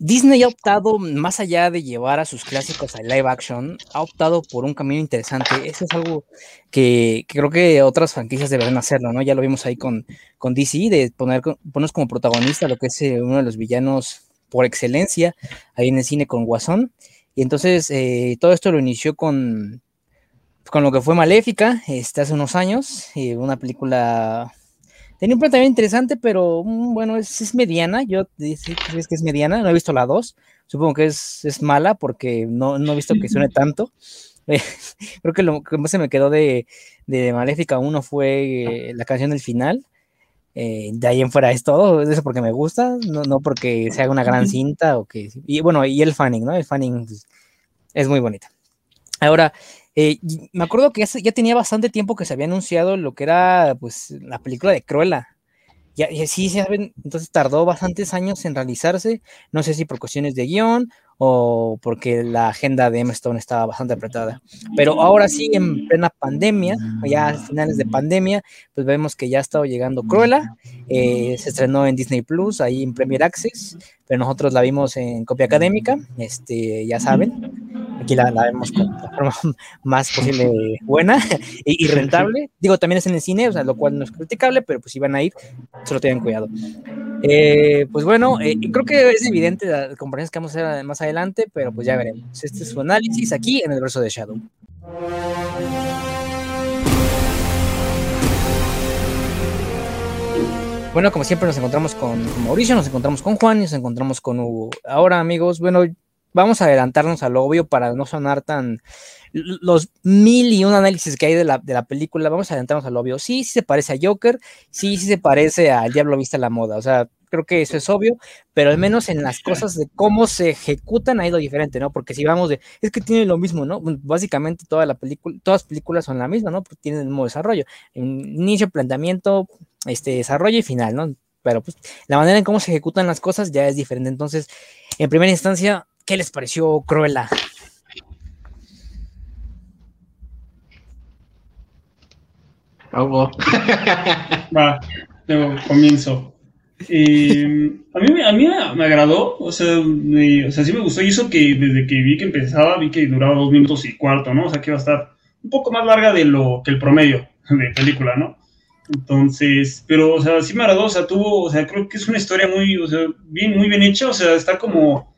Disney ha optado, más allá de llevar a sus clásicos a live action, ha optado por un camino interesante. Eso es algo que, creo que otras franquicias deberían hacerlo, ¿no? Ya lo vimos ahí con, con DC, de poner, ponernos como protagonista lo que es eh, uno de los villanos por excelencia ahí en el cine con Guasón. Y entonces eh, todo esto lo inició con, con lo que fue Maléfica, este, hace unos años, eh, una película Tenía un planteamiento interesante, pero mm, bueno, es, mediana. Yo dice que es mediana, no he visto la 2. Supongo que es, es mala porque no, no, he visto que suene tanto. creo que lo que más se me quedó de, de Maléfica 1 fue eh, la canción del final. Eh, de ahí en fuera es todo, eso porque me gusta, no, no porque sea una gran cinta o que... Y bueno, y el fanning, ¿no? El fanning pues, es muy bonita. Ahora, eh, me acuerdo que ya, tenía bastante tiempo que se había anunciado lo que era pues la película de Cruella. Ya, sí, saben, entonces tardó bastantes años en realizarse, no sé si por cuestiones de guion o porque la agenda de Emma Stone estaba bastante apretada. Pero ahora sí, en plena pandemia, ya a finales de pandemia, pues vemos que ya ha estado llegando Cruella, eh, se estrenó en Disney Plus, ahí en Premier Access, pero nosotros la vimos en copia académica, este, ya saben, aquí la, vemos con la forma más posible buena y, rentable. Digo, también es en el cine, o sea, lo cual no es criticable, pero pues si van a ir, solo tengan cuidado. Eh, pues bueno, eh, creo que es evidente las comparaciones que vamos a hacer más adelante, pero pues ya veremos. Este es su análisis aquí en el verso de Shadow. Bueno, como siempre nos encontramos con, Mauricio, nos encontramos con Juan y nos encontramos con Hugo. Ahora, amigos, bueno, vamos a adelantarnos al obvio para no sonar tan los mil y un análisis que hay de la, de la película, vamos a adelantarnos al obvio. Sí, sí se parece a Joker, sí, sí se parece al Diablo Vista a la Moda, o sea, creo que eso es obvio, pero al menos en las cosas de cómo se ejecutan ha ido diferente, ¿no? Porque si vamos de, es que tiene lo mismo, ¿no? Básicamente toda la película, todas las películas son la misma, ¿no? Porque tienen el mismo desarrollo, inicio, planteamiento, este desarrollo y final, ¿no? Pero pues la manera en cómo se ejecutan las cosas ya es diferente. Entonces, en primera instancia, ¿Qué les pareció Cruella? Va, comienzo. Eh, a mí, a mí me agradó, o sea, o sea, sí me gustó. Y eso que desde que vi que empezaba, vi que duraba dos minutos y cuarto, ¿no? O sea, que iba a estar un poco más larga de lo que el promedio de película, ¿no? Entonces, pero, o sea, sí me agradó, o sea, tuvo, o sea, creo que es una historia muy, o sea, bien, muy bien hecha, o sea, está como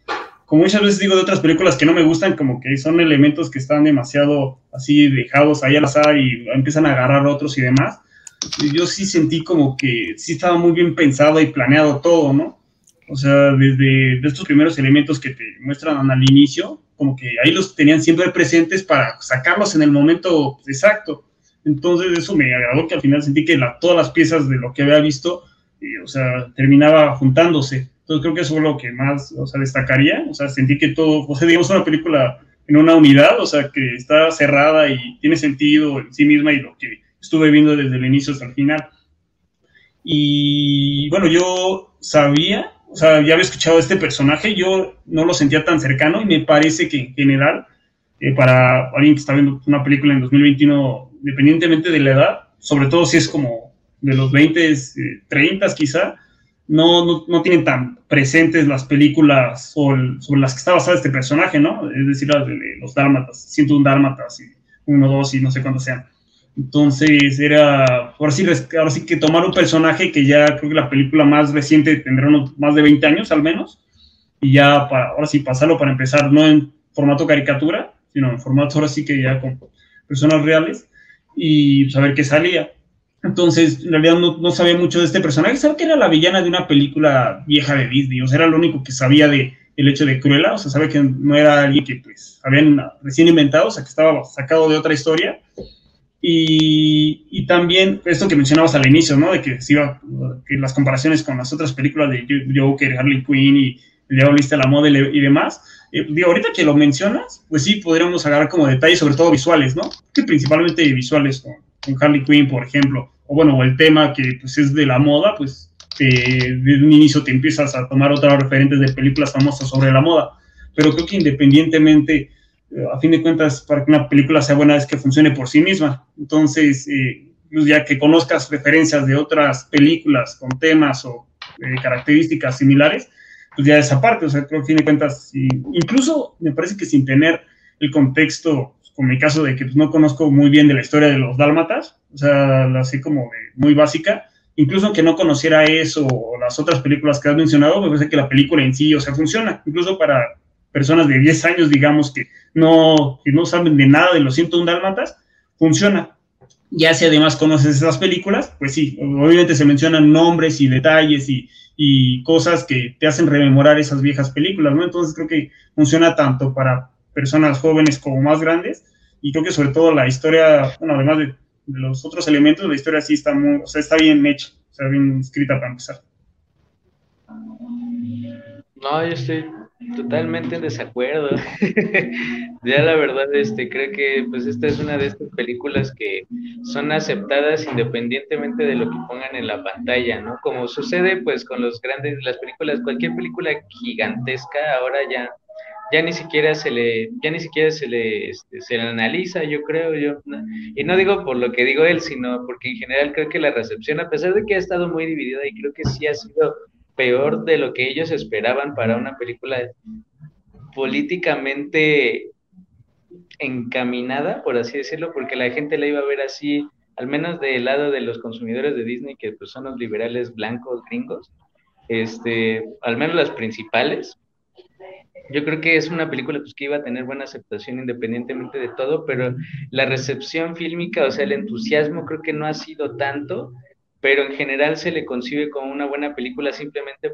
como muchas veces digo de otras películas que no me gustan, como que son elementos que están demasiado así dejados ahí al azar y empiezan a agarrar otros y demás. yo sí sentí como que sí estaba muy bien pensado y planeado todo, ¿no? O sea, desde estos primeros elementos que te muestran al inicio, como que ahí los tenían siempre presentes para sacarlos en el momento exacto. Entonces eso me agradó que al final sentí que todas las piezas de lo que había visto, eh, o sea, terminaba juntándose. Entonces creo que eso fue lo que más, o sea, destacaría. O sea, sentí que todo, o sea, digamos, una película en una unidad, o sea, que está cerrada y tiene sentido en sí misma y lo que estuve viendo desde el inicio hasta el final. Y bueno, yo sabía, o sea, ya había escuchado este personaje, yo no lo sentía tan cercano y me parece que en general, eh, para alguien que está viendo una película en 2021, independientemente de la edad, sobre todo si es como de los 20, 30 eh, quizá, no, no, tienen tan presentes las películas sobre las que está basado este personaje, ¿no? Es decir, las de los dálmatas, 101 dálmatas y 1, 2 y no sé cuántos sean. Entonces era, ahora sí, ahora sí que tomar un personaje que ya creo que la película más reciente tendrá unos más de 20 años al menos, y ya para, ahora sí pasarlo para empezar, no en formato caricatura, sino en formato ahora sí que ya con personas reales, y saber qué salía. Entonces, en realidad no, sabía mucho de este personaje. Sabía que era la villana de una película vieja de Disney. O sea, era lo único que sabía de el hecho de Cruella. O sea, sabía que no era alguien que, pues, habían recién inventado, o sea, que estaba sacado de otra historia. Y, y también esto que mencionabas al inicio, ¿no? De que, iba, que las comparaciones con las otras películas de Joker, Harley Quinn y El Diablo Lista la Moda y demás. Eh, digo, ahorita que lo mencionas, pues sí, podríamos agarrar como detalles, sobre todo visuales, ¿no? Que principalmente visuales con con Harley Quinn, por ejemplo, o bueno, el tema que pues, es de la moda, pues desde un inicio te empiezas a tomar otras referentes de películas famosas sobre la moda. Pero creo que independientemente, eh, a fin de cuentas, para que una película sea buena es que funcione por sí misma. Entonces, eh, pues, ya que conozcas referencias de otras películas con temas o eh, características similares, pues ya esa parte, o sea, creo que tiene cuentas, incluso me parece que sin tener el contexto, como mi caso de que pues, no conozco muy bien de la historia de los dálmatas, o sea, la sé como muy básica, incluso que no conociera eso o las otras películas que has mencionado, me parece que la película en sí, o sea, funciona, incluso para personas de 10 años, digamos, que no, que no saben de nada de los 101 dálmatas, funciona. Ya si además conoces esas películas, pues sí, obviamente se mencionan nombres y detalles y, y cosas que te hacen rememorar esas viejas películas, ¿no? Entonces creo que funciona tanto para personas jóvenes como más grandes y creo que sobre todo la historia, bueno, además de de los otros elementos, la historia sí está muy, o sea, está bien hecha, sea, bien escrita para empezar. No, yo estoy totalmente en desacuerdo. ya la verdad, este, creo que pues esta es una de estas películas que son aceptadas independientemente de lo que pongan en la pantalla, ¿no? Como sucede pues con los grandes, las películas, cualquier película gigantesca ahora ya ya ni siquiera se le, ya ni siquiera se le, este, se le analiza, yo creo, yo, y no digo por lo que digo él, sino porque en general creo que la recepción, a pesar de que ha estado muy dividida y creo que sí ha sido peor de lo que ellos esperaban para una película políticamente encaminada, por así decirlo, porque la gente la iba a ver así, al menos del lado de los consumidores de Disney, que pues, son los liberales blancos gringos, este, al menos las principales, yo creo que es una película pues, que iba a tener buena aceptación independientemente de todo, pero la recepción fílmica, o sea, el entusiasmo creo que no ha sido tanto, pero en general se le concibe como una buena película simplemente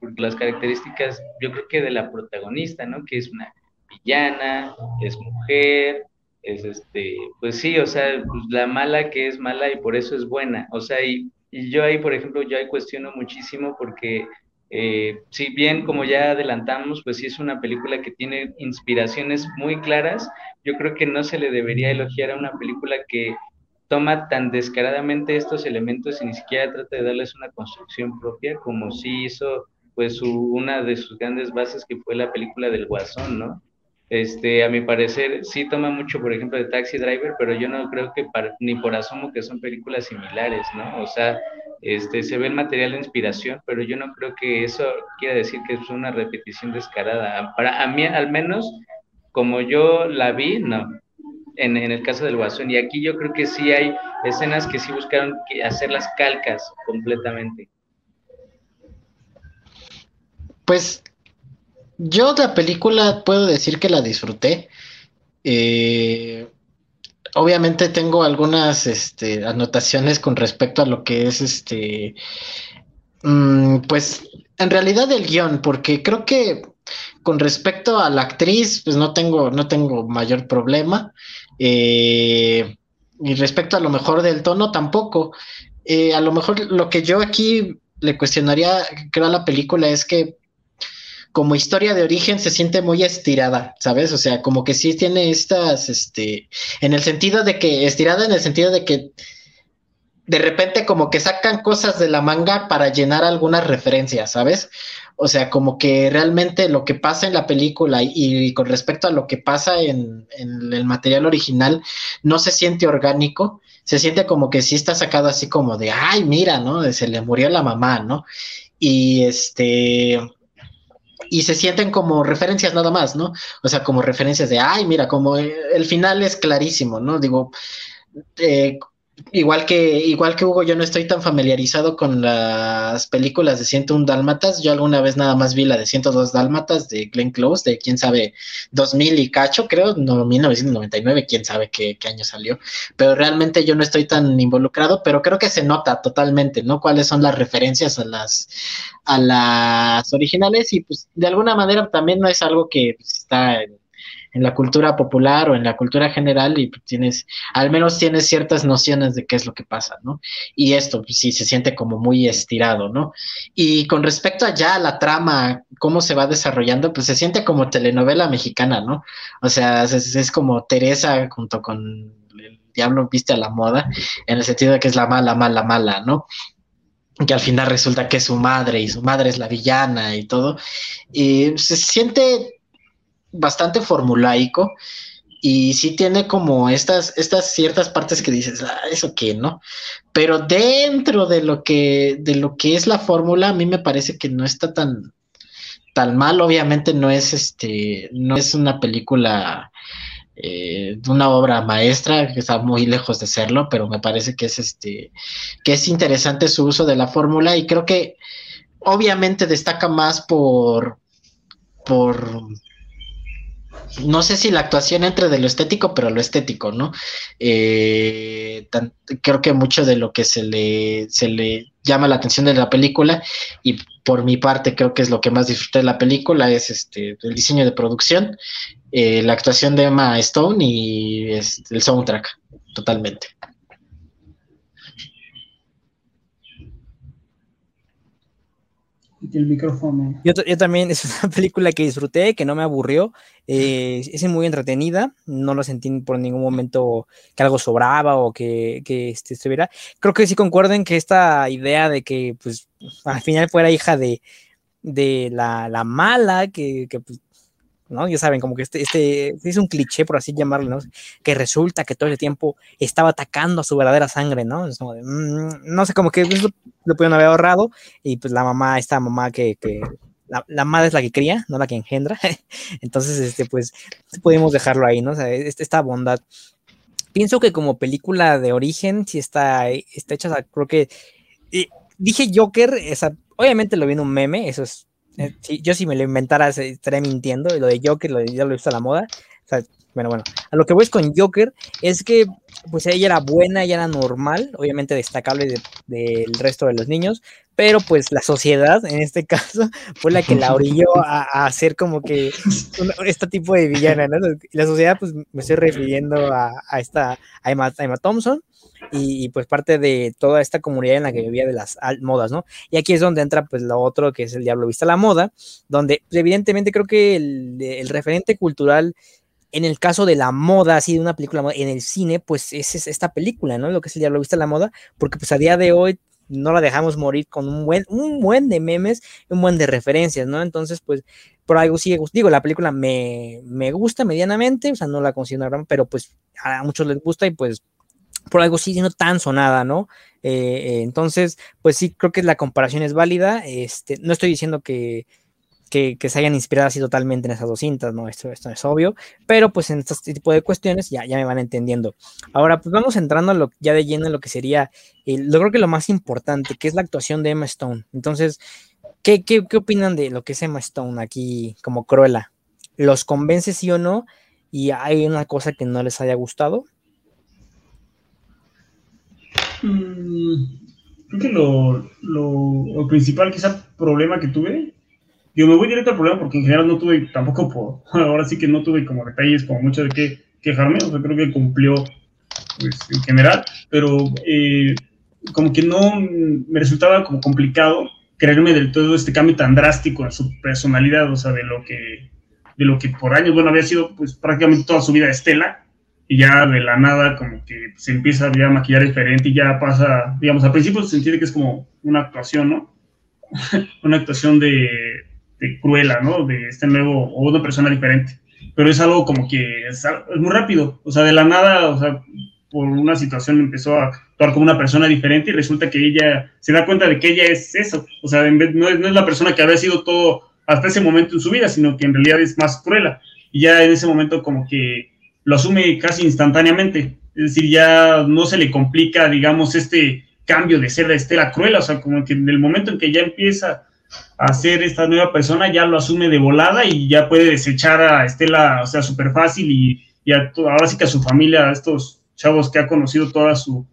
por las características, yo creo que de la protagonista, ¿no? Que es una villana, es mujer, es este, pues sí, o sea, pues la mala que es mala y por eso es buena, o sea, y, y yo ahí, por ejemplo, yo ahí cuestiono muchísimo porque eh, si bien, como ya adelantamos, pues sí es una película que tiene inspiraciones muy claras, yo creo que no se le debería elogiar a una película que toma tan descaradamente estos elementos y ni siquiera trata de darles una construcción propia, como sí hizo pues una de sus grandes bases que fue la película del Guasón, ¿no? Este, a mi parecer, sí toma mucho, por ejemplo, de Taxi Driver, pero yo no creo que ni por asomo que son películas similares, ¿no? O sea, este, se ve el material de inspiración, pero yo no creo que eso quiera decir que es una repetición descarada. Para a mí, al menos, como yo la vi, no. En, en el caso del Guasón. Y aquí yo creo que sí hay escenas que sí buscaron hacer las calcas completamente. Pues yo la película puedo decir que la disfruté. Eh, obviamente tengo algunas este, anotaciones con respecto a lo que es este, mm, pues en realidad el guion, porque creo que con respecto a la actriz, pues no tengo, no tengo mayor problema. Eh, y respecto a lo mejor del tono, tampoco. Eh, a lo mejor lo que yo aquí le cuestionaría, creo, a la película es que como historia de origen se siente muy estirada, ¿sabes? O sea, como que sí tiene estas, este, en el sentido de que, estirada en el sentido de que de repente como que sacan cosas de la manga para llenar algunas referencias, ¿sabes? O sea, como que realmente lo que pasa en la película y, con respecto a lo que pasa en, en, el material original no se siente orgánico, se siente como que sí está sacado así como de, ay, mira, ¿no? Se le murió la mamá, ¿no? Y este, y se sienten como referencias nada más, ¿no? O sea, como referencias de, ay, mira, como el final es clarísimo, ¿no? Digo, eh, igual que, igual que Hugo, yo no estoy tan familiarizado con las películas de 101 Dálmatas. Yo alguna vez nada más vi la de 102 Dálmatas de Glenn Close, de quién sabe, 2000 y cacho, creo, no, 1999, quién sabe qué, qué año salió. Pero realmente yo no estoy tan involucrado, pero creo que se nota totalmente, ¿no? Cuáles son las referencias a las, a las originales y pues de alguna manera también no es algo que está en en la cultura popular o en la cultura general y tienes, al menos tienes ciertas nociones de qué es lo que pasa, ¿no? Y esto pues, sí se siente como muy estirado, ¿no? Y con respecto allá a la trama, cómo se va desarrollando, pues se siente como telenovela mexicana, ¿no? O sea, es, como Teresa junto con el diablo viste a la moda, en el sentido de que es la mala, mala, mala, ¿no? que al final resulta que es su madre y su madre es la villana y todo. Y se siente bastante formulaico y sí tiene como estas, estas ciertas partes que dices, ah, eso qué, ¿no? Pero dentro de lo que, de lo que es la fórmula, a mí me parece que no está tan, tan mal, obviamente no es este, no es una película eh, una obra maestra que está muy lejos de serlo, pero me parece que es este, que es interesante su uso de la fórmula y creo que obviamente destaca más por, por no sé si la actuación entre de lo estético, pero lo estético, ¿no? Eh, creo que mucho de lo que se le, se le llama la atención de la película, y por mi parte creo que es lo que más disfruté de la película, es este el diseño de producción, eh, la actuación de Emma Stone y este, el soundtrack, totalmente. El micrófono. Yo, también es una película que disfruté, que no me aburrió, eh, es muy entretenida, no lo sentí por ningún momento que algo sobraba o que, este, estuviera. Creo que sí concuerden que esta idea de que pues al final fuera hija de, de la, la mala, que, que pues, ¿no? Ya saben, como que este, este es un cliché, por así llamarlo, ¿no? Que resulta que todo el tiempo estaba atacando a su verdadera sangre, ¿no? Mm, no sé, como que eso lo pudieron haber ahorrado y pues la mamá, esta mamá que, la, madre es la que cría, no la que engendra. Entonces, este, pues, podemos dejarlo ahí, ¿no? O sea, esta bondad. Pienso que como película de origen, si está, está hecha, creo que... dije Joker, obviamente lo vi un meme, eso es eh, yo si me lo inventara estaría mintiendo. Y lo de Joker, ya lo he visto a la moda. bueno, bueno. A lo que voy con Joker es que pues ella era buena, ella era normal, obviamente destacable del resto de los niños, pero pues la sociedad, en este caso, fue la que la orilló a, hacer como que este tipo de villana, ¿no? La sociedad, pues me estoy refiriendo a, esta, a Emma, Thompson, y, pues parte de toda esta comunidad en la que vivía de las modas, ¿no? Y aquí es donde entra pues lo otro que es el Diablo Vista la Moda, donde pues, evidentemente creo que el, el referente cultural en el caso de la moda, así de una película en el cine, pues es, esta película, ¿no? Lo que es el Diablo Vista la Moda, porque pues a día de hoy no la dejamos morir con un buen, un buen de memes, un buen de referencias, ¿no? Entonces, pues, por algo sí, digo, la película me, me gusta medianamente, o sea, no la considero pero pues a muchos les gusta y pues por algo sí no tan sonada, ¿no? Eh, entonces, pues sí, creo que la comparación es válida. Este, no estoy diciendo que, que, se hayan inspirado así totalmente en esas dos cintas, ¿no? Esto, esto es obvio, pero pues en este tipo de cuestiones ya, ya me van entendiendo. Ahora, pues vamos entrando ya de lleno en lo que sería, yo creo que lo más importante, que es la actuación de Emma Stone. Entonces, ¿qué, qué, qué opinan de lo que es Emma Stone aquí como Cruella? ¿Los convence sí o no? ¿Y hay una cosa que no les haya gustado? Mm, creo que lo, lo, principal, quizá problema que tuve, yo me voy directo al problema porque en general no tuve tampoco por, ahora sí que no tuve como detalles como mucho de qué quejarme, o sea, creo que cumplió pues, en general, pero eh, como que no me resultaba como complicado creerme del todo este cambio tan drástico en su personalidad, o sea, de lo que, de lo que por años, bueno, había sido pues prácticamente toda su vida Estela, y ya de la nada como que se empieza ya a maquillar diferente y ya pasa, digamos, al principio se entiende que es como una actuación, ¿no? una actuación de, de, Cruella, ¿no? De este nuevo, o una persona diferente. Pero es algo como que es, muy rápido, o sea, de la nada, o sea, por una situación empezó a actuar como una persona diferente y resulta que ella se da cuenta de que ella es eso, o sea, en vez, no, es, no es la persona que había sido todo hasta ese momento en su vida, sino que en realidad es más Cruella. Y ya en ese momento como que lo asume casi instantáneamente. Es decir, ya no se le complica, digamos, este cambio de ser de Estela Cruella, o sea, como que en el momento en que ya empieza a ser esta nueva persona, ya lo asume de volada y ya puede desechar a Estela, o sea, súper fácil y, y ahora sí que a su familia, a estos chavos que ha conocido toda su,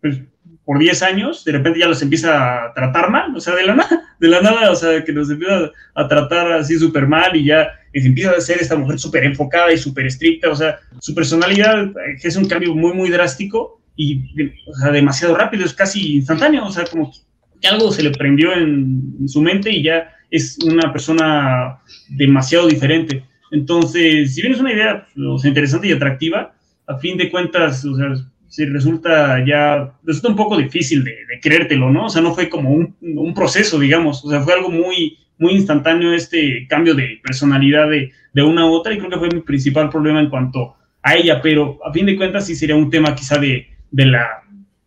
pues, por 10 años, de repente ya los empieza a tratar mal, o sea, de la nada, de la nada, o sea, que los empieza a tratar así súper mal y ya empieza a ser esta mujer súper enfocada y súper estricta, o sea, su personalidad eh, es un cambio muy, muy drástico y o sea, demasiado rápido, es casi instantáneo, o sea, como que algo se le prendió en, su mente y ya es una persona demasiado diferente. Entonces, si bien es una idea o sea, interesante y atractiva, a fin de cuentas, o sea, sí resulta ya, resulta un poco difícil de, creértelo, ¿no? O sea, no fue como un, un, proceso, digamos, o sea, fue algo muy, muy instantáneo este cambio de personalidad de, de una a otra y creo que fue mi principal problema en cuanto a ella, pero a fin de cuentas sí sería un tema quizá de, de la,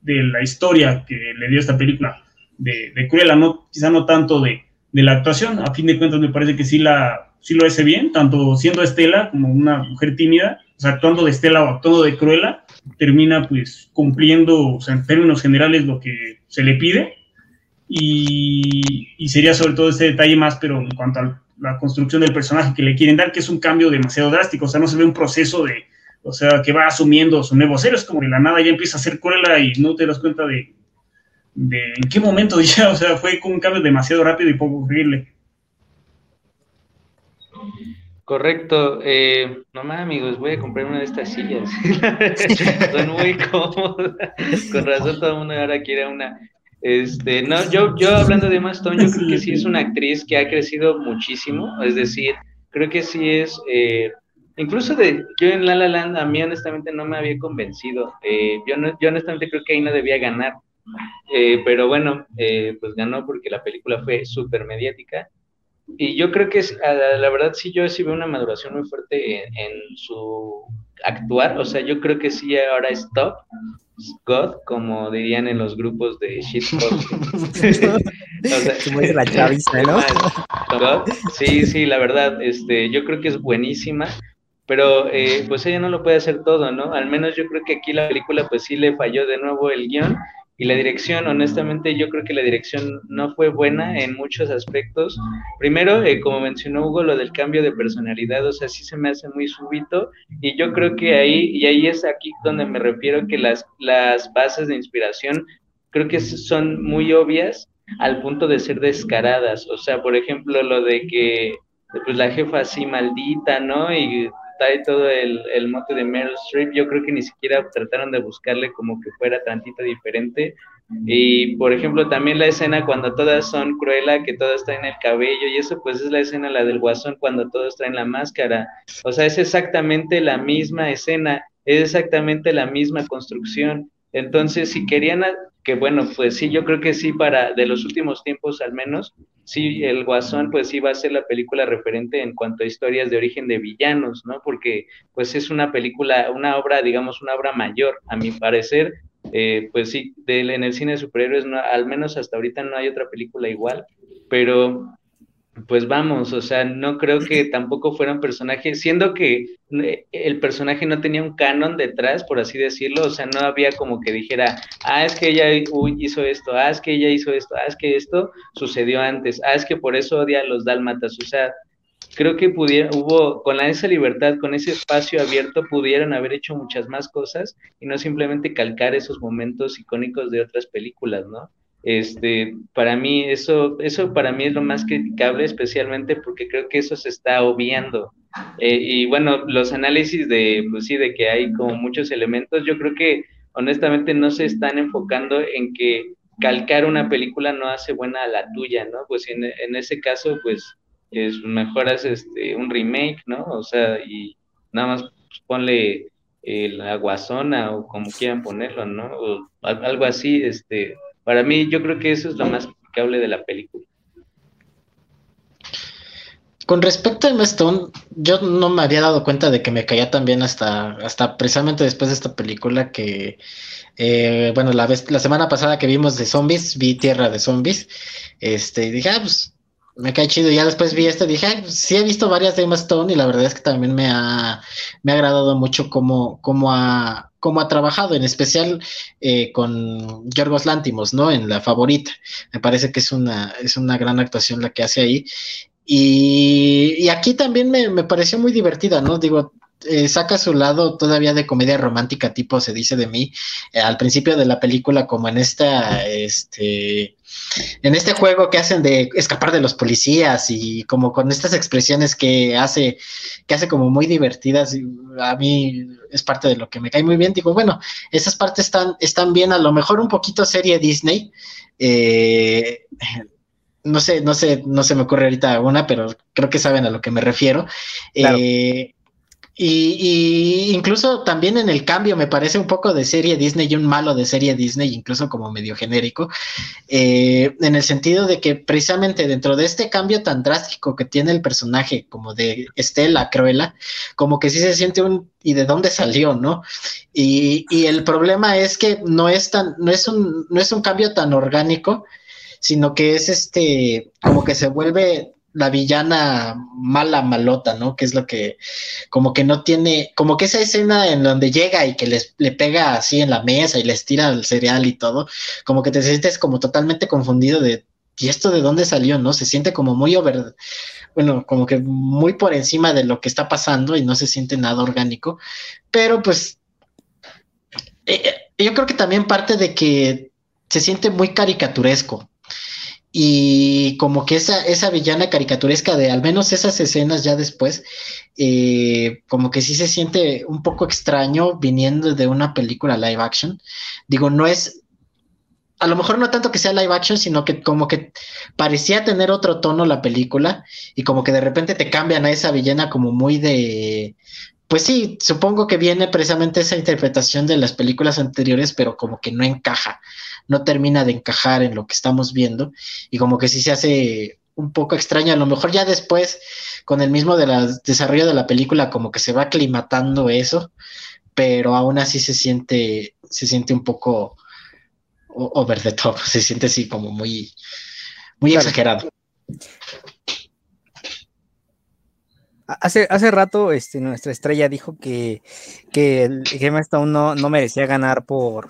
de la historia que le dio esta película de, de Cruella, no, quizá no tanto de, de la actuación. A fin de cuentas, me parece que sí, la, sí lo hace bien, tanto siendo Estela como una mujer tímida, o sea, actuando de Estela o actuando de Cruella, termina pues cumpliendo, o sea, en términos generales, lo que se le pide. Y, y sería sobre todo este detalle más, pero en cuanto a la construcción del personaje que le quieren dar, que es un cambio demasiado drástico, o sea, no se ve un proceso de, o sea, que va asumiendo su nuevo ser, es como de la nada ya empieza a ser Cruella y no te das cuenta de, de en qué momento ya, o sea, fue con un cambio demasiado rápido y poco creíble. Correcto. Eh, no más, amigos, voy a comprar una de estas sillas. Son muy cómodas. Con razón todo el mundo ahora quiere una. Este, no, yo, yo hablando de Emma yo creo que sí es una actriz que ha crecido muchísimo. Es decir, creo que sí es. Eh, incluso de yo en La La Land, a mí honestamente no me había convencido. Eh, yo, no, yo honestamente creo que ahí no debía ganar. Eh, pero bueno, eh, pues ganó porque la película fue súper mediática. Y yo creo que la verdad sí, yo sí veo una maduración muy fuerte en, su actuar. O sea, yo creo que sí ahora es top, God, como dirían en los grupos de shitpost. o sea, la chaviza, ¿no? God. Sí, sí, la verdad, este, yo creo que es buenísima pero eh, pues ella no lo puede hacer todo, ¿no? Al menos yo creo que aquí la película pues sí le falló de nuevo el guion y la dirección, honestamente, yo creo que la dirección no fue buena en muchos aspectos. Primero, eh, como mencionó Hugo, lo del cambio de personalidad, o sea, sí se me hace muy súbito. Y yo creo que ahí, y ahí es aquí donde me refiero que las, las bases de inspiración creo que son muy obvias al punto de ser descaradas. O sea, por ejemplo, lo de que pues la jefa así maldita, ¿no? Y trae todo el, el, mote de Meryl Streep, yo creo que ni siquiera trataron de buscarle como que fuera tantito diferente. Y por ejemplo, también la escena cuando todas son Cruella, que todas traen el cabello, y eso pues es la escena la del guasón cuando todos traen la máscara. O sea, es exactamente la misma escena, es exactamente la misma construcción. Entonces, si querían, que bueno, pues sí, yo creo que sí, para de los últimos tiempos al menos, sí, el Guasón pues sí va a ser la película referente en cuanto a historias de origen de villanos, ¿no? Porque pues es una película, una obra, digamos, una obra mayor, a mi parecer, eh, pues sí, de, en el cine de superhéroes, no, al menos hasta ahorita no hay otra película igual, pero pues vamos, o sea, no creo que tampoco fuera un personaje, siendo que eh, el personaje no tenía un canon detrás, por así decirlo, o sea, no había como que dijera, ah, es que ella hizo esto, ah, es que ella hizo esto, ah, es que esto sucedió antes, ah, es que por eso odia a los dálmatas, o sea, creo que pudiera, hubo, con esa libertad, con ese espacio abierto, pudieron haber hecho muchas más cosas y no simplemente calcar esos momentos icónicos de otras películas, ¿no? Este, para mí eso, eso para mí es lo más criticable, especialmente porque creo que eso se está obviando. Eh, y bueno, los análisis de, pues sí, de que hay como muchos elementos, yo creo que honestamente no se están enfocando en que calcar una película no hace buena a la tuya, ¿no? Pues en, en ese caso, pues es mejor haces este, un remake, ¿no? O sea, y nada más pues, ponle la guasona o como quieran ponerlo, ¿no? O algo así, este, para mí, yo creo que eso es lo más criticable de la película. Con respecto a Emma Stone, yo no me había dado cuenta de que me caía tan bien hasta, hasta precisamente después de esta película que, eh, bueno, la, vez, la semana pasada que vimos de zombies, vi Tierra de Zombies, este, y dije, ah, pues me cae chido. Ya después vi este, dije, pues, sí he visto varias de Emma Stone y la verdad es que también me ha, me ha agradado mucho cómo, cómo, ha, cómo ha trabajado, en especial eh, con Yorgos Lántimos, ¿no? En La Favorita. Me parece que es una, es una gran actuación la que hace ahí. Y, y aquí también me, me pareció muy divertida, ¿no? Digo, eh, saca su lado todavía de comedia romántica tipo se dice de mí eh, al principio de la película como en esta este en este juego que hacen de escapar de los policías y como con estas expresiones que hace que hace como muy divertidas a mí es parte de lo que me cae muy bien digo bueno esas partes están están bien a lo mejor un poquito serie Disney eh, no sé, no sé, no se me ocurre ahorita una, pero creo que saben a lo que me refiero. Eh, y, incluso también en el cambio me parece un poco de serie Disney y un malo de serie Disney, incluso como medio genérico, eh, en el sentido de que precisamente dentro de este cambio tan drástico que tiene el personaje, como de Estela, Cruella, como que sí se siente un y de dónde salió, ¿no? Y, y el problema es que no es tan, no es un, no es un cambio tan orgánico, sino que es este, como que se vuelve la villana mala, malota, ¿no? Que es lo que, como que no tiene, como que esa escena en donde llega y que les, le pega así en la mesa y les tira el cereal y todo, como que te sientes como totalmente confundido de, ¿y esto de dónde salió, no? Se siente como muy over, bueno, como que muy por encima de lo que está pasando y no se siente nada orgánico, pero pues, eh, eh, yo creo que también parte de que se siente muy caricaturesco, y como que esa, esa villana caricaturesca de al menos esas escenas ya después, eh, como que sí se siente un poco extraño viniendo de una película live action. Digo, no es, a lo mejor no tanto que sea live action, sino que como que parecía tener otro tono la película y como que de repente te cambian a esa villana como muy de... Pues sí, supongo que viene precisamente esa interpretación de las películas anteriores, pero como que no encaja no termina de encajar en lo que estamos viendo y como que sí se hace un poco extraño. A lo mejor ya después, con el mismo desarrollo de la película, como que se va aclimatando eso, pero aún así se siente, se siente un poco over the top, se siente así como muy, muy exagerado. Hace, hace rato este, nuestra estrella dijo que, que el Gemma Stone no, no merecía ganar por,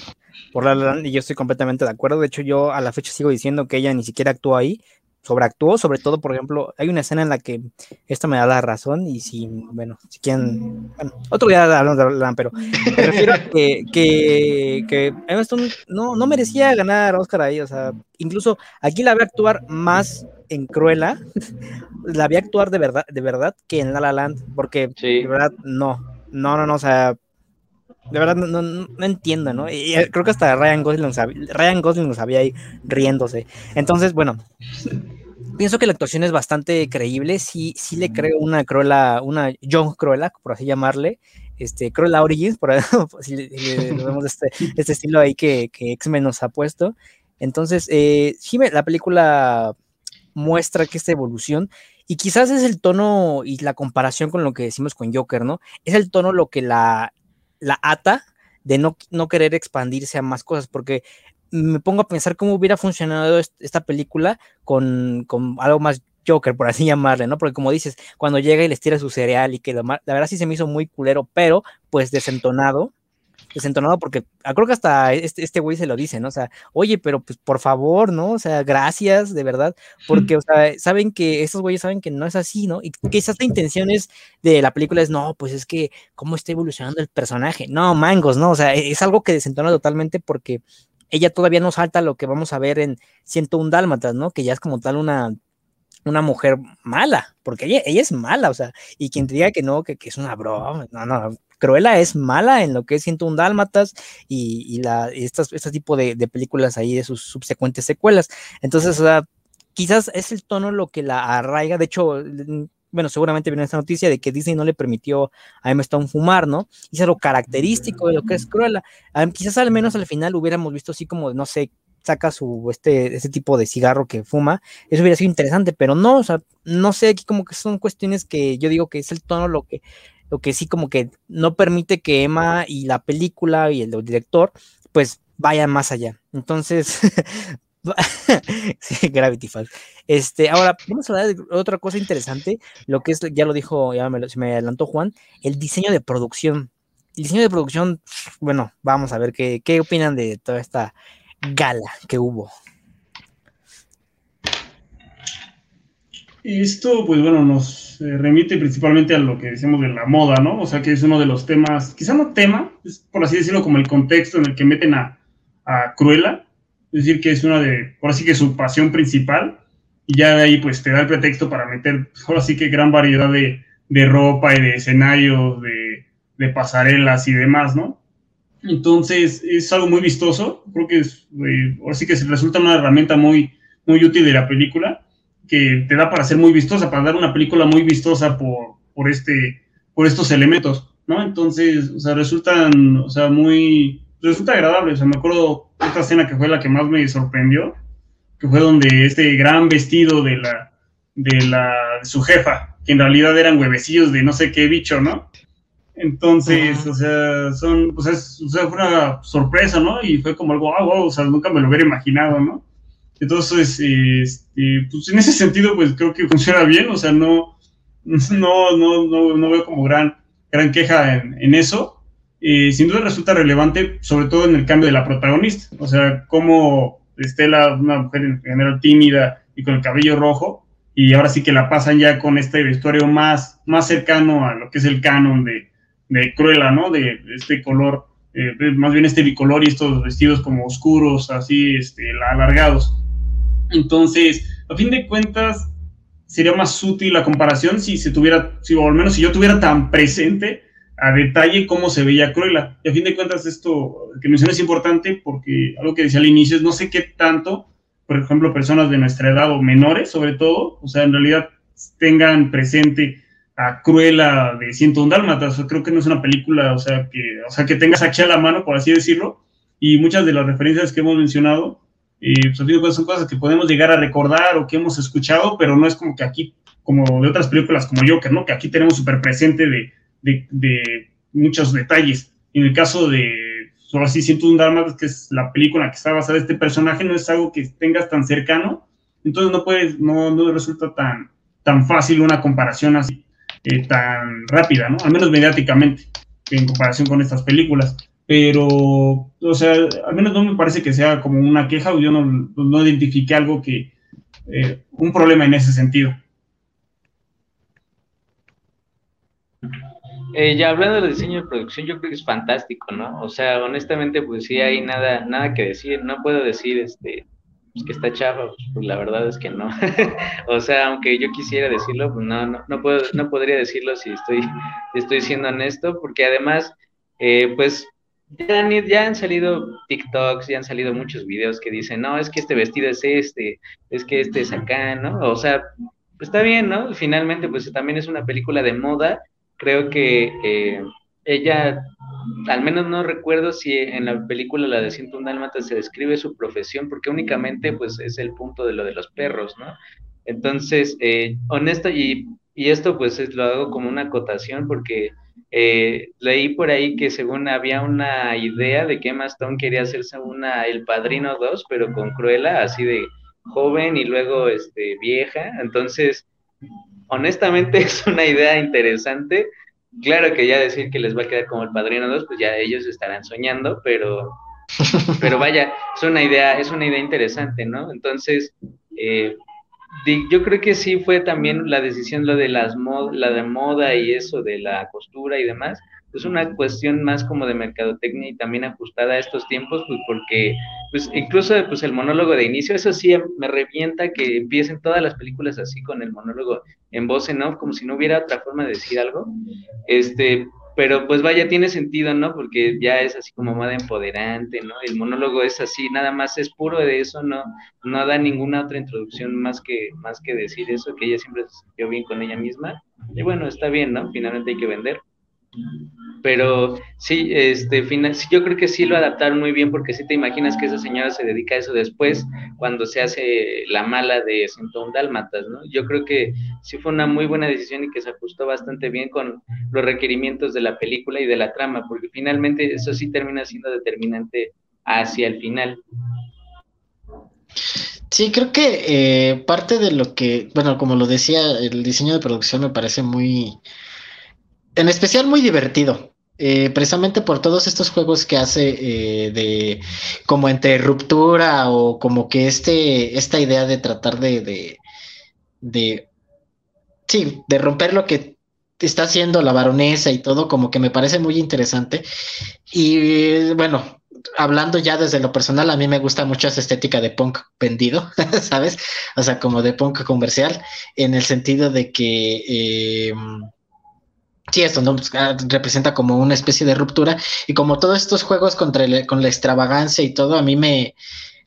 por La La y yo estoy completamente de acuerdo. De hecho, yo a la fecha sigo diciendo que ella ni siquiera actuó ahí, sobreactuó, sobre todo, por ejemplo, hay una escena en la que esto me da la razón y si, bueno, si quieren, bueno, otro día hablamos de La pero me refiero a que, que, que no, no merecía ganar Oscar ahí, o sea, incluso aquí la ve actuar más en Cruella, la vi actuar de verdad, de verdad que en La La Land, porque de verdad no, no, no, no, o sea, de verdad no, no, entiendo, ¿no? Eh, creo que hasta Ryan Gosling, Ryan Gosling lo sabía ahí riéndose. Entonces, bueno, pienso que la actuación es bastante creíble. Sí, sí le creo una Cruella, una John Cruella, por así llamarle. Este, Cruella Origins, por si, le, vemos este, este, estilo ahí que, que X-Men nos ha puesto. Entonces, eh, sí, la película muestra que esta evolución y quizás es el tono y la comparación con lo que decimos con Joker, ¿no? Es el tono lo que la, la ata de no, no querer expandirse a más cosas, porque me pongo a pensar cómo hubiera funcionado esta película con, con algo más Joker, por así llamarle, ¿no? Porque como dices, cuando llega y les tira su cereal y que la verdad sí se me hizo muy culero, pero pues desentonado, desentonado porque ah, creo que hasta este, este güey se lo dice, ¿no? O sea, oye, pero pues por favor, ¿no? O sea, gracias, de verdad, porque, o sea, saben que, estos güeyes saben que no es así, ¿no? Y quizás la intención es de la película es, no, pues es que, ¿cómo está evolucionando el personaje? No, mangos, ¿no? O sea, e, es algo que desentona totalmente porque ella todavía no salta lo que vamos a ver en 101 Dálmatas, ¿no? Que ya es como tal una una mujer mala, porque ella, ella es mala, o sea, y quien diga que no, que, que es una broma, no, no, Cruella es mala en lo que es un Dálmatas y, y, la, estas, este tipo de, películas ahí de sus subsecuentes secuelas. Entonces, o sea, quizás es el tono lo que la arraiga. De hecho, bueno, seguramente viene esta noticia de que Disney no le permitió a Emma Stone fumar, ¿no? Y es lo característico de lo que es Cruella. Ah, quizás al menos al final hubiéramos visto así como, no sé, saca su este ese tipo de cigarro que fuma, eso hubiera sido interesante, pero no, o sea, no sé, aquí como que son cuestiones que yo digo que es el tono lo que lo que sí como que no permite que Emma y la película y el director pues vayan más allá. Entonces, sí, Gravity Falls. Este, ahora vamos a hablar de otra cosa interesante, lo que es, ya lo dijo, ya me, me adelantó Juan, el diseño de producción. El diseño de producción, bueno, vamos a ver qué, qué opinan de toda esta gala que hubo. Esto, pues bueno, nos eh, remite principalmente a lo que decimos de la moda, ¿no? O sea, que es uno de los temas, quizá no tema, es por así decirlo, como el contexto en el que meten a, a Cruella, es decir, que es una de, por así que su pasión principal, y ya de ahí pues te da el pretexto para meter, ahora sí que gran variedad de, de ropa y de escenarios, de, de, pasarelas y demás, ¿no? Entonces es algo muy vistoso, creo que es, eh, ahora sí que resulta una herramienta muy, muy útil de la película que te da para ser muy vistosa, para dar una película muy vistosa por, por, este, por estos elementos, ¿no? Entonces, o sea, resultan, o sea, muy, resulta agradable, o sea, me acuerdo esta escena que fue la que más me sorprendió, que fue donde este gran vestido de la, de la, de su jefa, que en realidad eran huevecillos de no sé qué bicho, ¿no? Entonces, o sea, son, pues es, o sea, fue una sorpresa, ¿no? Y fue como algo, ah, wow, o sea, nunca me lo hubiera imaginado, ¿no? Entonces, este, pues en ese sentido, pues creo que funciona bien, o sea, no, no, no, no, no veo como gran, gran queja en, en eso. Eh, sin duda resulta relevante, sobre todo en el cambio de la protagonista, o sea, cómo Estela, una mujer en general tímida y con el cabello rojo, y ahora sí que la pasan ya con este vestuario más, más cercano a lo que es el canon de, de Cruella, ¿no? De, este color, eh, más bien este bicolor y estos vestidos como oscuros, así, este, alargados. Entonces, a fin de cuentas, sería más útil la comparación si se tuviera, si, o al menos si yo tuviera tan presente a detalle cómo se veía Cruella. Y a fin de cuentas, esto que mencioné es importante porque algo que decía al inicio es no sé qué tanto, por ejemplo, personas de nuestra edad o menores, sobre todo, o sea, en realidad tengan presente a Cruella de 101 Dálmatas. creo que no es una película, o sea, que, o sea, que tengas aquí a la mano, por así decirlo, y muchas de las referencias que hemos mencionado, eh, pues, son cosas que podemos llegar a recordar o que hemos escuchado, pero no es como que aquí, como de otras películas como Joker, ¿no? Que aquí tenemos súper presente de, de, de, muchos detalles. En el caso de, solo así, 101 Dálmatas, que es la película que está basada en este personaje, no es algo que tengas tan cercano, entonces no puedes, no, no resulta tan, tan fácil una comparación así eh, tan rápida, ¿no? Al menos mediáticamente, en comparación con estas películas. Pero, o sea, al menos no me parece que sea como una queja, o yo no, no identifique algo que, eh, un problema en ese sentido. Eh, ya hablando del diseño de producción, yo creo que es fantástico, ¿no? O sea, honestamente, pues sí hay nada, nada que decir. No puedo decir, este, pues, que está chafa, pues la verdad es que no. o sea, aunque yo quisiera decirlo, pues no, no, no, puedo, no podría decirlo si estoy, estoy siendo honesto, porque además, eh, pues ya, ya, han salido TikToks, ya han salido muchos videos que dicen, no, es que este vestido es este, es que este es acá, ¿no? O sea, está bien, ¿no? Finalmente, pues también es una película de moda. Creo que eh, ella, al menos no recuerdo si en la película La de 101 Dálmatas se describe su profesión, porque únicamente pues es el punto de lo de los perros, ¿no? Entonces, eh, honesto, y, y, esto pues es, lo hago como una acotación porque eh, leí por ahí que según había una idea de que Emma Stone quería hacerse una El Padrino 2, pero con Cruella, así de joven y luego este, vieja. Entonces, honestamente es una idea interesante Claro que ya decir que les va a quedar como el Padrino 2, pues ya ellos estarán soñando, pero, pero vaya, es una idea, es una idea interesante, ¿no? Entonces, eh, yo creo que sí fue también la decisión lo de las mod, la de moda y eso de la costura y demás, es una cuestión más como de mercadotecnia y también ajustada a estos tiempos, pues porque, pues incluso pues el monólogo de inicio, eso sí me revienta que empiecen todas las películas así con el monólogo en voz en off, como si no hubiera otra forma de decir algo, este, pero pues vaya, tiene sentido, ¿no? Porque ya es así como moda empoderante, ¿no? El monólogo es así, nada más es puro de eso, no, no da ninguna otra introducción más que, más que decir eso, que ella siempre se sintió bien con ella misma, y bueno, está bien, ¿no? Finalmente hay que vender. Pero sí, este, final, yo creo que sí lo adaptaron muy bien porque si te imaginas que esa señora se dedica a eso después, cuando se hace la mala de 101 Dálmatas, ¿no? Yo creo que sí fue una muy buena decisión y que se ajustó bastante bien con los requerimientos de la película y de la trama, porque finalmente eso sí termina siendo determinante hacia el final. Sí, creo que eh, parte de lo que, bueno, como lo decía, el diseño de producción me parece muy en especial muy divertido. Eh, precisamente por todos estos juegos que hace eh, de como entre ruptura o como que este esta idea de tratar de, de, de sí de romper lo que está haciendo la baronesa y todo como que me parece muy interesante y bueno hablando ya desde lo personal, a mí me gusta mucho esa estética de punk vendido, ¿sabes? O sea, como de punk comercial, en el sentido de que eh, Sí, esto ¿no? Pues, ah, representa como una especie de ruptura y como todos estos juegos contra con la extravagancia y todo, a mí me,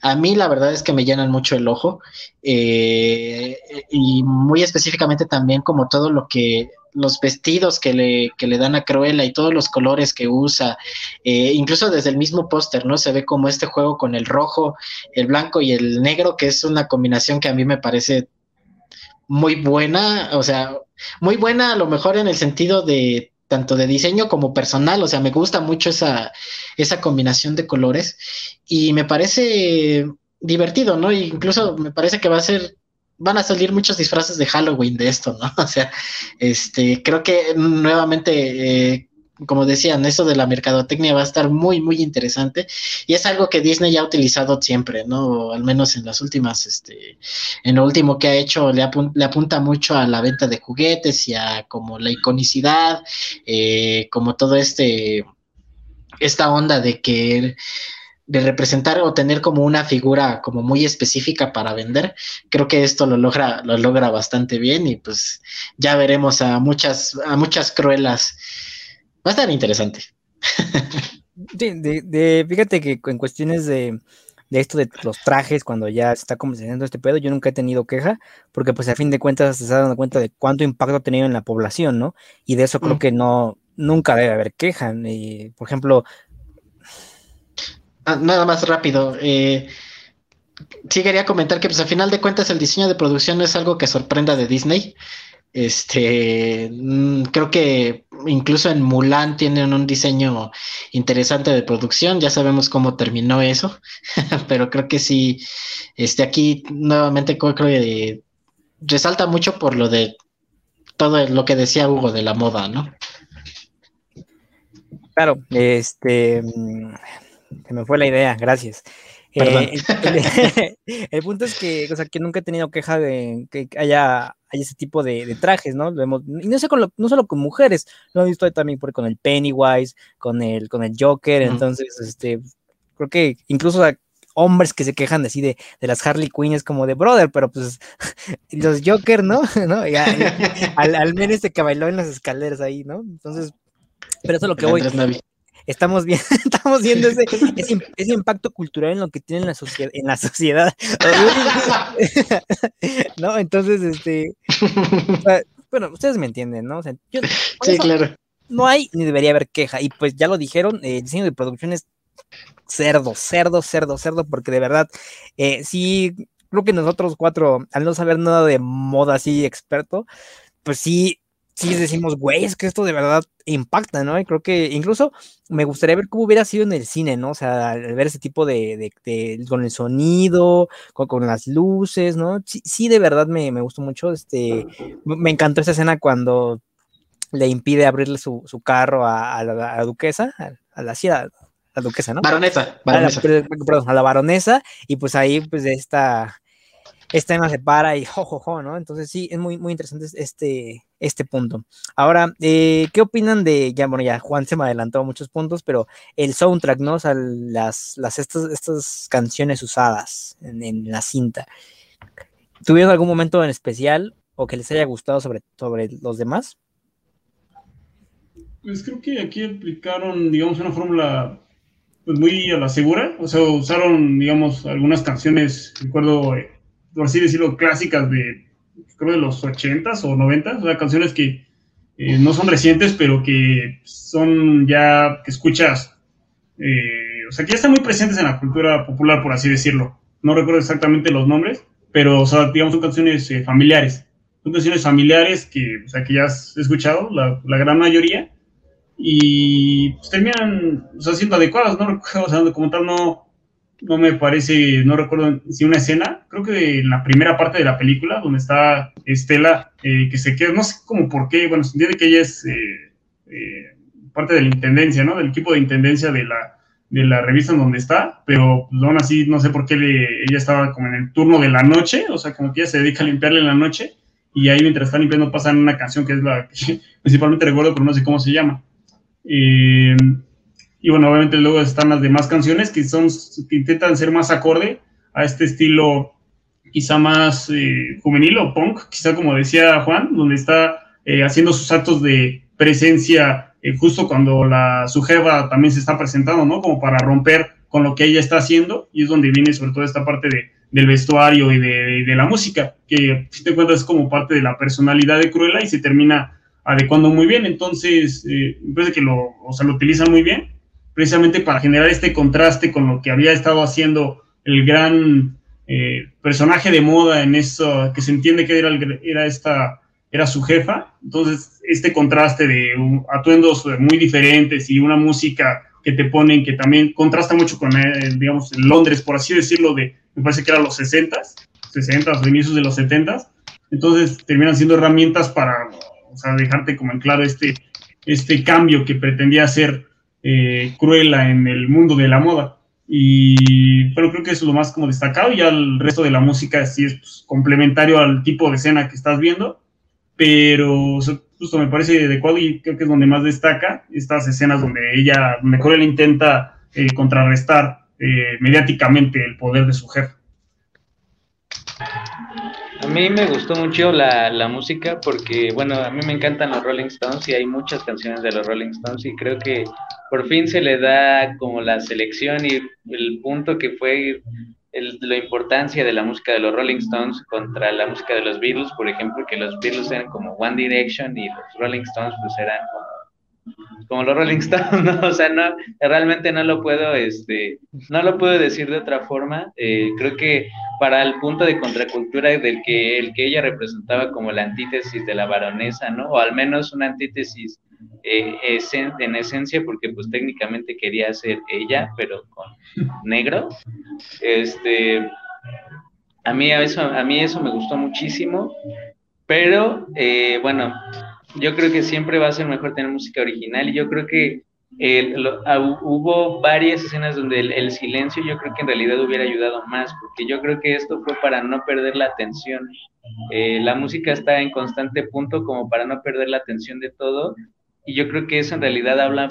a mí la verdad es que me llenan mucho el ojo eh, y muy específicamente también como todo lo que los vestidos que le, que le dan a Cruella y todos los colores que usa, eh, incluso desde el mismo póster, ¿no? Se ve como este juego con el rojo, el blanco y el negro, que es una combinación que a mí me parece muy buena, o sea, muy buena a lo mejor en el sentido de tanto de diseño como personal, o sea, me gusta mucho esa, esa combinación de colores y me parece divertido, ¿no? E incluso me parece que va a ser, van a salir muchos disfraces de Halloween de esto, ¿no? O sea, este, creo que nuevamente, eh, como decían, eso de la mercadotecnia va a estar muy, muy interesante y es algo que Disney ya ha utilizado siempre, ¿no? Al menos en las últimas, este, en lo último que ha hecho, le, le apunta mucho a la venta de juguetes y a como la iconicidad, eh, como todo este, esta onda de que de representar o tener como una figura como muy específica para vender, creo que esto lo logra, lo logra bastante bien y pues ya veremos a muchas, a muchas cruelas. Va a estar interesante. Sí, de, fíjate que en cuestiones de, esto de los trajes, cuando ya se está comenzando este pedo, yo nunca he tenido queja, porque pues a fin de cuentas se está dando cuenta de cuánto impacto ha tenido en la población, ¿no? Y de eso creo mm. que no, nunca debe haber queja. Y, por ejemplo, Ah, nada más rápido. Eh, sí quería comentar que pues al final de cuentas el diseño de producción no es algo que sorprenda de Disney. Este, mm, creo que incluso en Mulan tienen un diseño interesante de producción. Ya sabemos cómo terminó eso, pero creo que sí, este aquí nuevamente creo que resalta mucho por lo de todo lo que decía Hugo de la moda, ¿no? Claro, este mm, se me fue la idea, gracias. Eh, el, punto es que, o sea, que nunca he tenido queja de que haya, ese tipo de, trajes, ¿no? Lo hemos, y no sé con no solo con mujeres, lo he visto también por, con el Pennywise, con el, con el Joker, entonces, este, creo que incluso hombres que se quejan así de, de las Harley Quinn es como de brother, pero pues los Joker, ¿no? ¿No? al, al menos que bailó en las escaleras ahí, ¿no? Entonces, pero eso es lo que voy estamos, viendo, estamos viendo ese, ese, impacto cultural en lo que tiene en la, sociedad, en la sociedad. ¿No? Entonces, este, bueno, ustedes me entienden, ¿no? sí, claro. No hay ni debería haber queja. Y pues ya lo dijeron, el diseño de producción es cerdo, cerdo, cerdo, cerdo, porque de verdad, eh, sí, creo que nosotros cuatro, al no saber nada de moda así experto, pues sí, sí decimos, güey, es que esto de verdad impacta, ¿no? Y creo que incluso me gustaría ver cómo hubiera sido en el cine, ¿no? O sea, ver ese tipo de, de, con el sonido, con, las luces, ¿no? Sí, sí de verdad me, me, gustó mucho, este, me encantó esa escena cuando le impide abrirle su, su carro a, la, duquesa, a, la ciudad, la duquesa, ¿no? Baronesa, baronesa. perdón, a la baronesa, y pues ahí, pues, de esta esta tema se para y jojojo, ¿no? Entonces sí, es muy, muy interesante este, este punto. Ahora, eh, ¿qué opinan de, ya, bueno, ya Juan se me adelantó a muchos puntos, pero el soundtrack, ¿no? O sea, las, las, estas, estas canciones usadas en, la cinta. ¿Tuvieron algún momento en especial o que les haya gustado sobre, sobre los demás? Pues creo que aquí aplicaron, digamos, una fórmula pues muy a la segura. O sea, usaron, digamos, algunas canciones, recuerdo, eh, por así decirlo, clásicas de, creo, de los 80s o 90s, o sea, canciones que eh, no son recientes, pero que son ya, que escuchas, eh, o sea, que ya están muy presentes en la cultura popular, por así decirlo. No recuerdo exactamente los nombres, pero, o sea, digamos, son canciones eh, familiares. Son canciones familiares que, o sea, que ya has escuchado, la, la gran mayoría, y pues terminan, o sea, siendo adecuadas, ¿no? O sea, como tal, no, no me parece, no recuerdo si una escena, creo que en la primera parte de la película, donde está Estela, eh, que se queda, no sé cómo por qué, bueno, se que ella es eh, eh, parte de la intendencia, ¿no? Del equipo de intendencia de la, de la revista en donde está, pero pues, aún así no sé por qué ella estaba como en el turno de la noche, o sea, como que ella se dedica a limpiarle en la noche, y ahí mientras está limpiando pasan una canción que es la que principalmente recuerdo, pero no sé cómo se llama. Eh, y bueno, obviamente luego están las demás canciones que, son, que intentan ser más acorde a este estilo quizá más eh, juvenil o punk, quizá como decía Juan, donde está eh, haciendo sus actos de presencia eh, justo cuando la su jefa también se está presentando, ¿no? Como para romper con lo que ella está haciendo y es donde viene sobre todo esta parte de, del vestuario y de, de, la música, que si te cuentas es como parte de la personalidad de Cruella y se termina adecuando muy bien, entonces me parece que lo, o sea, lo utilizan muy bien precisamente para generar este contraste con lo que había estado haciendo el gran eh, personaje de moda en eso, que se entiende que era, era, esta, era su jefa. Entonces, este contraste de atuendos muy diferentes y una música que te ponen, que también contrasta mucho con, eh, digamos, Londres, por así decirlo, de, me parece que era los 60s, 60 o inicios de los 70s. Entonces terminan siendo herramientas para, o dejarte como en claro este, este cambio que pretendía hacer eh, en el mundo de la moda. Y, pero creo que es lo más como destacado. Ya el resto de la música sí es pues, complementario al tipo de escena que estás viendo. Pero justo me parece adecuado y creo que es donde más destaca estas escenas donde ella, mejor él intenta eh, contrarrestar eh, mediáticamente el poder de su jefe. A mí me gustó mucho la, la, música porque, bueno, a mí me encantan los Rolling Stones y hay muchas canciones de los Rolling Stones y creo que por fin se le da como la selección y el punto que fue el, la importancia de la música de los Rolling Stones contra la música de los Beatles, por ejemplo, que los Beatles eran como One Direction y los Rolling Stones pues eran como como los Rolling Stones, ¿no? O sea, no, realmente no lo puedo, este, no lo puedo decir de otra forma. Eh, creo que para el punto de contracultura del que, el que ella representaba como la antítesis de la baronesa, ¿no? O al menos una antítesis eh, en esencia, porque pues técnicamente quería ser ella, pero con negro. Este, a mí eso, a mí eso me gustó muchísimo, pero eh, bueno, yo creo que siempre va a ser mejor tener música original y yo creo que ah, hubo varias escenas donde el, silencio yo creo que en realidad hubiera ayudado más, porque yo creo que esto fue para no perder la atención. Eh, la música está en constante punto como para no perder la atención de todo y yo creo que eso en realidad habla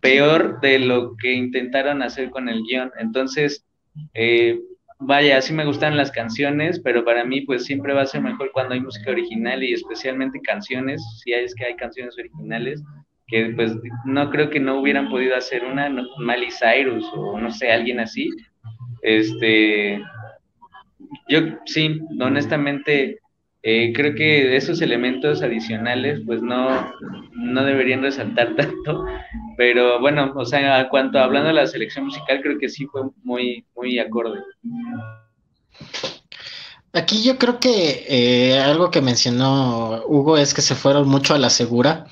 peor de lo que intentaron hacer con el guion. Entonces, eh, vaya, sí me gustan las canciones, pero para mí pues siempre va a ser mejor cuando hay música original y especialmente canciones, si es que hay canciones originales, que pues no creo que no hubieran podido hacer una, no, Miley Cyrus o no sé, alguien así. Este, yo sí, honestamente, eh, creo que esos elementos adicionales pues no, no deberían resaltar tanto, pero bueno, o sea, cuanto hablando de la selección musical, creo que sí fue muy, muy acorde. Aquí yo creo que eh, algo que mencionó Hugo es que se fueron mucho a la segura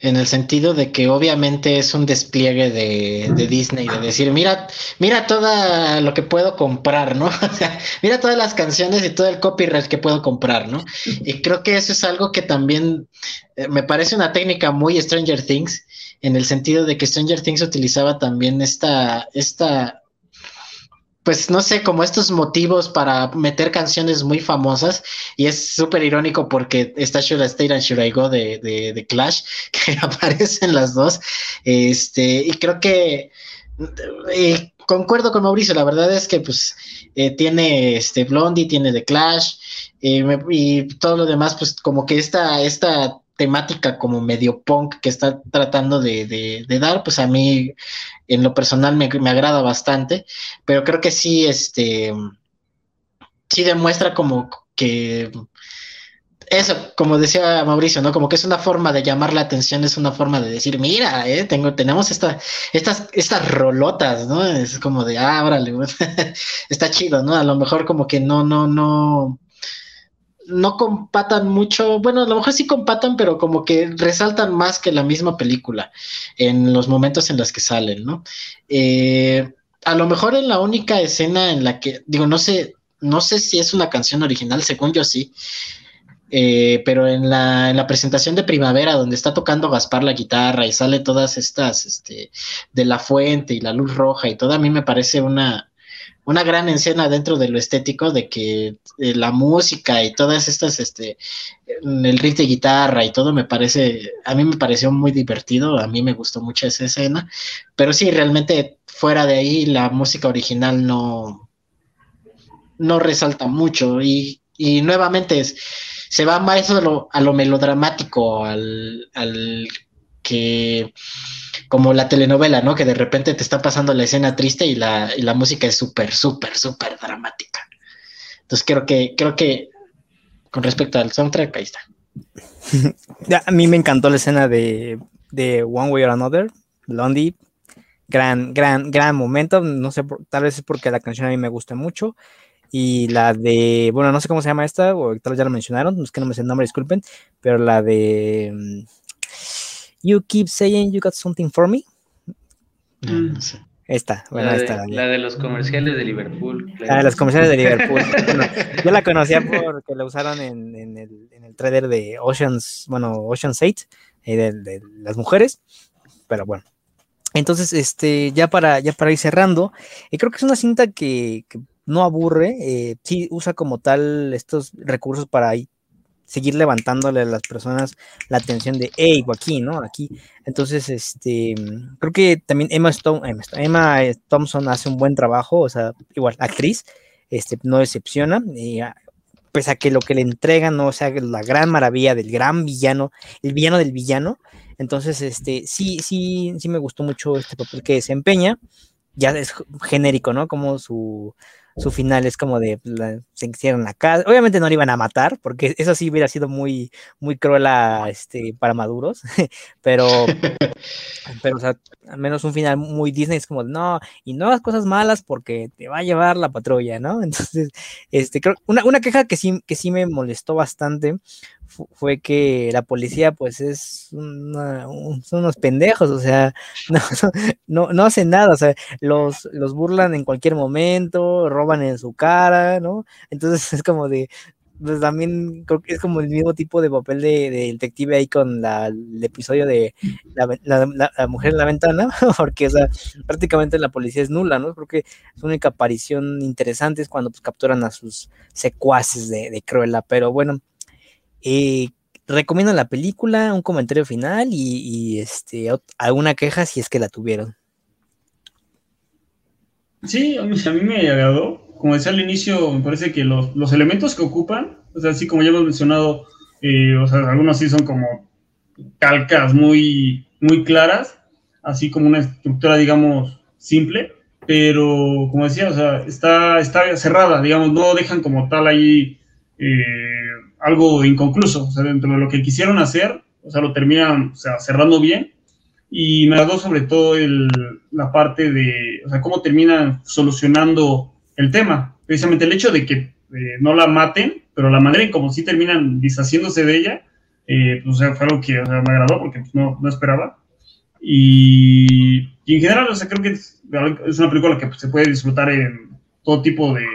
en el sentido de que obviamente es un despliegue de, Disney, de decir, mira, mira todo lo que puedo comprar, ¿no? mira todas las canciones y todo el copyright que puedo comprar, ¿no? Y creo que eso es algo que también eh, me parece una técnica muy Stranger Things, en el sentido de que Stranger Things utilizaba también esta, esta pues no sé, como estos motivos para meter canciones muy famosas y es súper irónico porque está Should I Stay and Should I Go de, de, Clash, que aparecen las dos, este, y creo que eh, concuerdo con Mauricio, la verdad es que pues eh, tiene este Blondie, tiene The Clash, eh, y todo lo demás, pues como que esta, esta temática como medio punk que está tratando de, dar, pues a mí en lo personal me, agrada bastante, pero creo que sí, este, sí demuestra como que eso, como decía Mauricio, ¿no? Como que es una forma de llamar la atención, es una forma de decir, mira, eh, tengo, tenemos esta, estas, estas rolotas, ¿no? Es como de, ah, órale, está chido, ¿no? A lo mejor como que no, no, no, no compatan mucho, bueno, a lo mejor sí compatan, pero como que resaltan más que la misma película en los momentos en los que salen, ¿no? Eh, a lo mejor en la única escena en la que, digo, no sé, no sé si es una canción original, según yo sí, eh, pero en la, en la, presentación de primavera, donde está tocando Gaspar la guitarra y sale todas estas, este, de la fuente y la luz roja y todo, a mí me parece una, una gran escena dentro de lo estético de que eh, la música y todas estas, este, el riff de guitarra y todo me parece, a mí me pareció muy divertido, a mí me gustó mucho esa escena, pero sí, realmente fuera de ahí la música original no, no resalta mucho y, y nuevamente se va más a lo, a lo melodramático, al, al que como la telenovela, ¿no? Que de repente te está pasando la escena triste y la, y la música es súper, súper, súper dramática. Entonces creo que, creo que con respecto al soundtrack, ahí está. a mí me encantó la escena de, de One Way or Another, Blondie. Gran, gran, gran momento. No sé, tal vez es porque la canción a mí me gusta mucho. Y la de, bueno, no sé cómo se llama esta, o tal vez ya lo mencionaron, es que no me sé el nombre, disculpen, pero la de You Keep Saying You Got Something For Me. No, no sé. Esta, bueno, la, de, esta. la de los comerciales de Liverpool. Ah, claro. los comerciales de Liverpool. Bueno, yo la conocía porque la usaron en, en el, en el trailer de Oceans, bueno, Ocean's 8, eh, de, de las mujeres, pero bueno. Entonces, este, ya para, ya para ir cerrando, eh, creo que es una cinta que, que no aburre, eh, sí usa como tal estos recursos para ahí seguir levantándole a las personas la atención de, hey, aquí, ¿no? Aquí. Entonces, este, creo que también Emma, Stone, Emma, Stone- Emma, Thompson hace un buen trabajo, o sea, igual, actriz, este, no decepciona, y, ah, pese a que lo que le entregan no sea la gran maravilla del gran villano, el villano del villano, entonces, este, sí, sí, sí me gustó mucho este papel que desempeña, ya es genérico, ¿no? Como su, su final es como de la- se hicieron la casa. Obviamente no le iban a matar, porque eso sí hubiera sido muy, muy cruel a, este, para maduros, pero, pero o sea, al menos un final muy Disney es como, no, y no hagas cosas malas porque te va a llevar la patrulla, ¿no? Entonces, este, creo, una, una queja que sí, que sí me molestó bastante fue que la policía pues es una- un- son unos pendejos, o sea, no, no, hacen nada, o sea, los, los burlan en cualquier momento, roban en su cara, ¿no? Entonces es como de, pues también creo que es como el mismo tipo de papel de, de detective ahí con la, el episodio de la mujer en la ventana, porque o sea, prácticamente la policía es nula, ¿no? Creo que su única aparición interesante es cuando pues, capturan a sus secuaces de, de Cruella, pero bueno, eh, recomiendo la película, un comentario final y, este, alguna queja si es que la tuvieron. Sí, a mí, me agradó. Como decía al inicio, me parece que los, elementos que ocupan, o sea, así como ya hemos mencionado, eh, o sea, algunos sí son como calcas muy, muy claras, así como una estructura, digamos, simple, pero como decía, o sea, está, está cerrada, digamos, no dejan como tal ahí eh, algo inconcluso, o sea, dentro de lo que quisieron hacer, o sea, lo terminan o sea, cerrando bien y me agradó sobre todo el, la parte de, o sea, cómo terminan solucionando el tema. Precisamente el hecho de que eh, no la maten, pero la manera en como sí terminan deshaciéndose de ella, eh, pues, o sea, fue algo que o sea, me agradó porque pues, no, no esperaba. Y, y en general, o sea, creo que es, es una película que pues, se puede disfrutar en todo tipo de,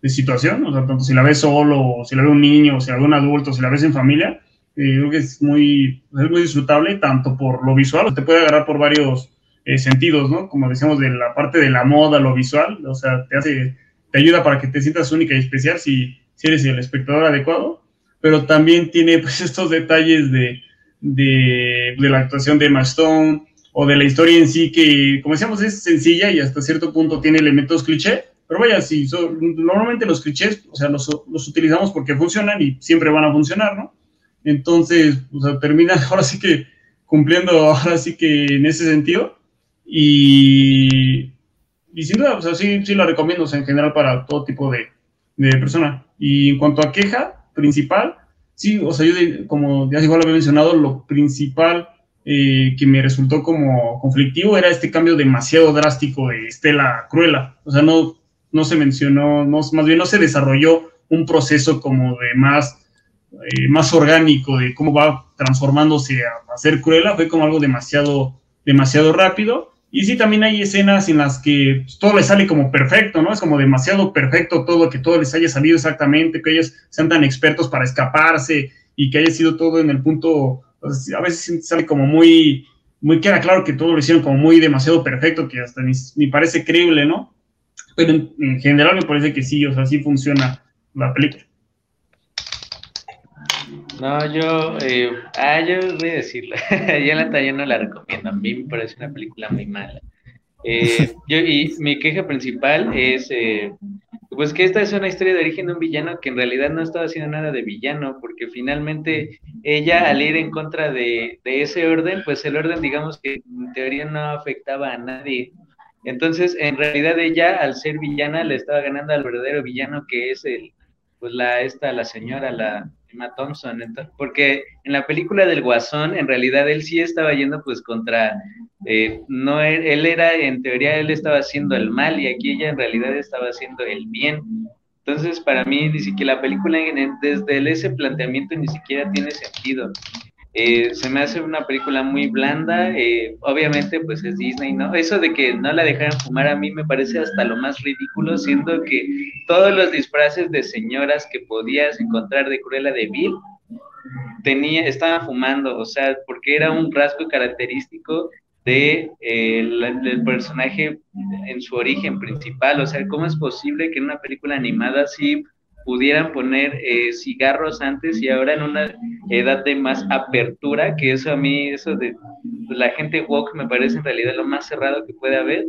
de situación, o sea, tanto si la ves solo, o si la ve un niño, o si la ve un adulto, o si la ves en familia, eh, creo que es muy, es muy disfrutable, tanto por lo visual, te puede agarrar por varios eh, sentidos, ¿no? Como decíamos, de la parte de la moda, lo visual, o sea, te hace, te ayuda para que te sientas única y especial si, si eres el espectador adecuado, pero también tiene pues estos detalles de, de, de la actuación de Emma o de la historia en sí, que como decíamos es sencilla y hasta cierto punto tiene elementos cliché, pero vaya, si son, normalmente los clichés, o sea, los, los, utilizamos porque funcionan y siempre van a funcionar, ¿no? Entonces, o sea, termina ahora sí que cumpliendo ahora sí que en ese sentido y, y sin duda, o sea, sí, sí la recomiendo o sea, en general para todo tipo de, de persona. Y en cuanto a queja principal, sí, o sea, yo como ya igual había mencionado, lo principal eh, que me resultó como conflictivo era este cambio demasiado drástico de Estela Cruella. O sea, no, no se mencionó, no, más bien no se desarrolló un proceso como de más, eh, más orgánico de cómo va transformándose a, ser Cruella. Fue como algo demasiado, demasiado rápido. Y sí, también hay escenas en las que pues, todo le sale como perfecto, ¿no? Es como demasiado perfecto todo, que todo les haya salido exactamente, que ellos sean tan expertos para escaparse y que haya sido todo en el punto pues, a veces sale como muy, muy queda claro que todo lo hicieron como muy demasiado perfecto, que hasta ni, ni parece creíble, ¿no? Pero en, en, general me parece que sí, o sea, sí funciona la película. No, yo, eh, ah, yo voy a decirlo, yo la talla no la recomiendo, a mí me parece una película muy mala. Eh, yo, y mi queja principal es, eh, pues que esta es una historia de origen de un villano que en realidad no estaba haciendo nada de villano, porque finalmente ella al ir en contra de, de, ese orden, pues el orden digamos que en teoría no afectaba a nadie. Entonces, en realidad ella al ser villana le estaba ganando al verdadero villano que es el, pues la, esta, la señora, la Emma Thompson, entonces, porque en la película del Guasón, en realidad él sí estaba yendo pues contra, eh, no, él, él, era, en teoría él estaba haciendo el mal y aquí ella en realidad estaba haciendo el bien. Entonces, para mí, ni siquiera la película, desde ese planteamiento ni siquiera tiene sentido. Eh, se me hace una película muy blanda, eh, obviamente pues es Disney, ¿no? Eso de que no la dejaran fumar a mí me parece hasta lo más ridículo, siendo que todos los disfraces de señoras que podías encontrar de Cruella de Vil tenía, estaban fumando, o sea, porque era un rasgo característico de, eh, del personaje en su origen principal, o sea, ¿cómo es posible que en una película animada así pudieran poner eh, cigarros antes y ahora en una edad de más apertura, que eso a mí, eso de la gente woke me parece en realidad lo más cerrado que puede haber,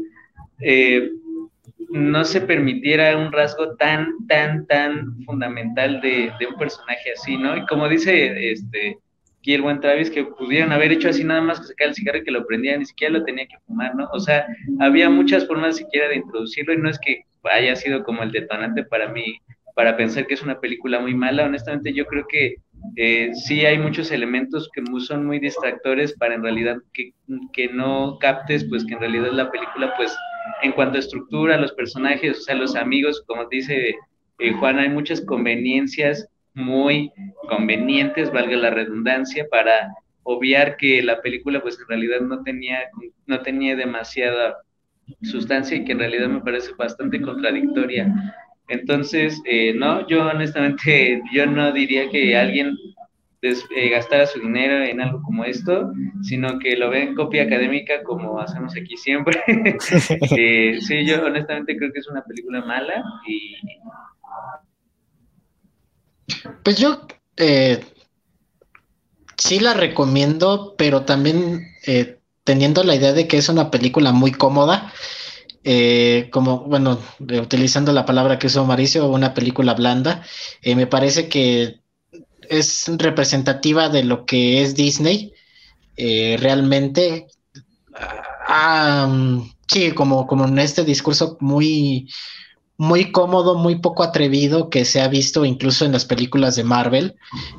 eh, no se permitiera un rasgo tan, tan, tan fundamental de, de, un personaje así, ¿no? Y como dice este, el buen Travis, que pudieran haber hecho así nada más que sacar el cigarro y que lo prendía, ni siquiera lo tenía que fumar, ¿no? O sea, había muchas formas siquiera de introducirlo y no es que haya sido como el detonante para mí para pensar que es una película muy mala. Honestamente, yo creo que eh, sí hay muchos elementos que son muy distractores para en realidad que, que, no captes, pues que en realidad la película, pues en cuanto a estructura, los personajes, o sea, los amigos, como dice eh, Juan, hay muchas conveniencias muy convenientes, valga la redundancia, para obviar que la película, pues en realidad no tenía, no tenía demasiada sustancia y que en realidad me parece bastante contradictoria entonces, eh, no, yo honestamente, yo no diría que alguien eh, gastara su dinero en algo como esto, sino que lo ve en copia académica como hacemos aquí siempre. Eh, sí, yo honestamente creo que es una película mala y... Pues yo sí la recomiendo, pero también teniendo la idea de que es una película muy cómoda eh, como, bueno, utilizando la palabra que usó Mauricio, una película blanda, eh, me parece que es representativa de lo que es Disney. Eh, realmente, ah, sí, como, como en este discurso muy, muy cómodo, muy poco atrevido que se ha visto incluso en las películas de Marvel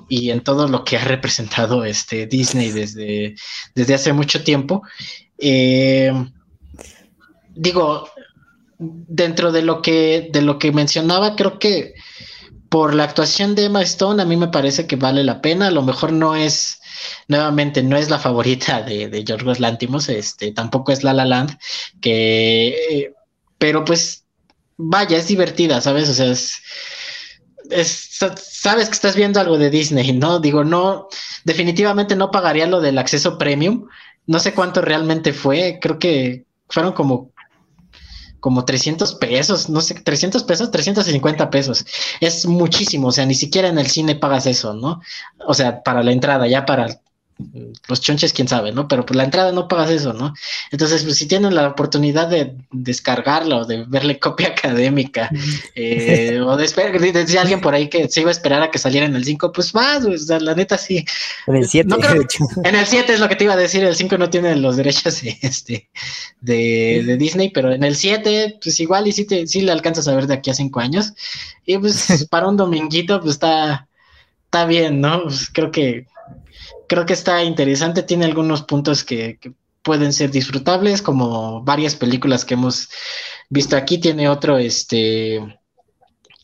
y en todo lo que ha representado este Disney desde, desde hace mucho tiempo. Eh, digo, dentro de lo que, de lo que mencionaba, creo que por la actuación de Emma Stone, a mí me parece que vale la pena. A lo mejor no es, nuevamente, no es la favorita de, de George Lantimos, este, tampoco es La La Land, que, pero pues, vaya, es divertida, ¿sabes? O sea, es, sabes que estás viendo algo de Disney, ¿no? Digo, no, definitivamente no pagaría lo del acceso premium. No sé cuánto realmente fue, creo que fueron como como 300 pesos, no sé, 300 pesos, 350 pesos. Es muchísimo, o sea, ni siquiera en el cine pagas eso, ¿no? O sea, para la entrada, ya para los chonches, quién sabe, ¿no? Pero por la entrada no pagas eso, ¿no? Entonces, pues si tienen la oportunidad de descargarlo, o de verle copia académica, eh, o de esperar, decía alguien por ahí que se iba a esperar a que saliera en el 5, pues más, la neta sí. En el 7, En el 7 es lo que te iba a decir, el 5 no tiene los derechos de, este, de, de Disney, pero en el 7, pues igual y sí, te, sí le alcanzas a ver de aquí a 5 años. Y pues para un dominguito, pues está, está bien, ¿no? Pues creo que creo que está interesante, tiene algunos puntos que, pueden ser disfrutables, como varias películas que hemos visto aquí, tiene otro, este,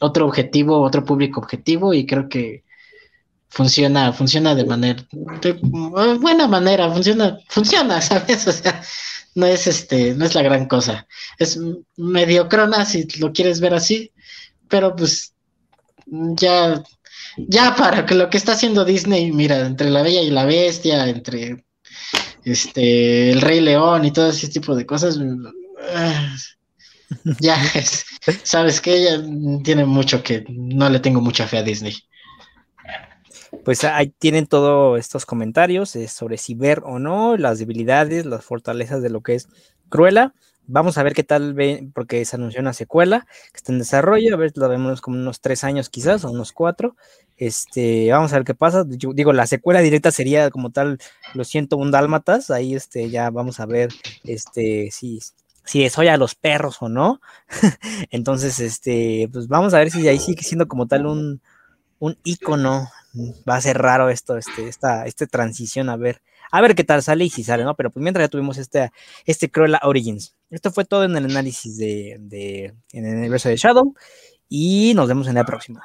otro objetivo, otro público objetivo, y creo que funciona, funciona de manera, de buena manera, funciona, funciona, ¿sabes? O sea, no es este, no es la gran cosa. Es mediocrona si lo quieres ver así, pero pues ya ya para que lo que está haciendo Disney, mira, entre la Bella y la Bestia, entre este el Rey León y todo ese tipo de cosas, ah, ya sabes que ella tiene mucho que no le tengo mucha fe a Disney. Pues ahí tienen todos estos comentarios eh, sobre si ver o no, las debilidades, las fortalezas de lo que es Cruella. Vamos a ver qué tal ve, porque se anunció una secuela que está en desarrollo, a ver, la vemos como unos tres años quizás, o unos cuatro. Este, vamos a ver qué pasa. digo, la secuela directa sería como tal, lo siento, un dálmatas. Ahí este, ya vamos a ver este, si, si soy a los perros o no. Entonces, este, pues vamos a ver si ahí sigue siendo como tal un, un icono. Va a ser raro esto, este, esta, esta transición, a ver a ver qué tal sale y si sale, ¿no? Pero pues mientras ya tuvimos este, este Cruella Origins. Esto fue todo en el análisis de, de en el universo de Shadow y nos vemos en la próxima.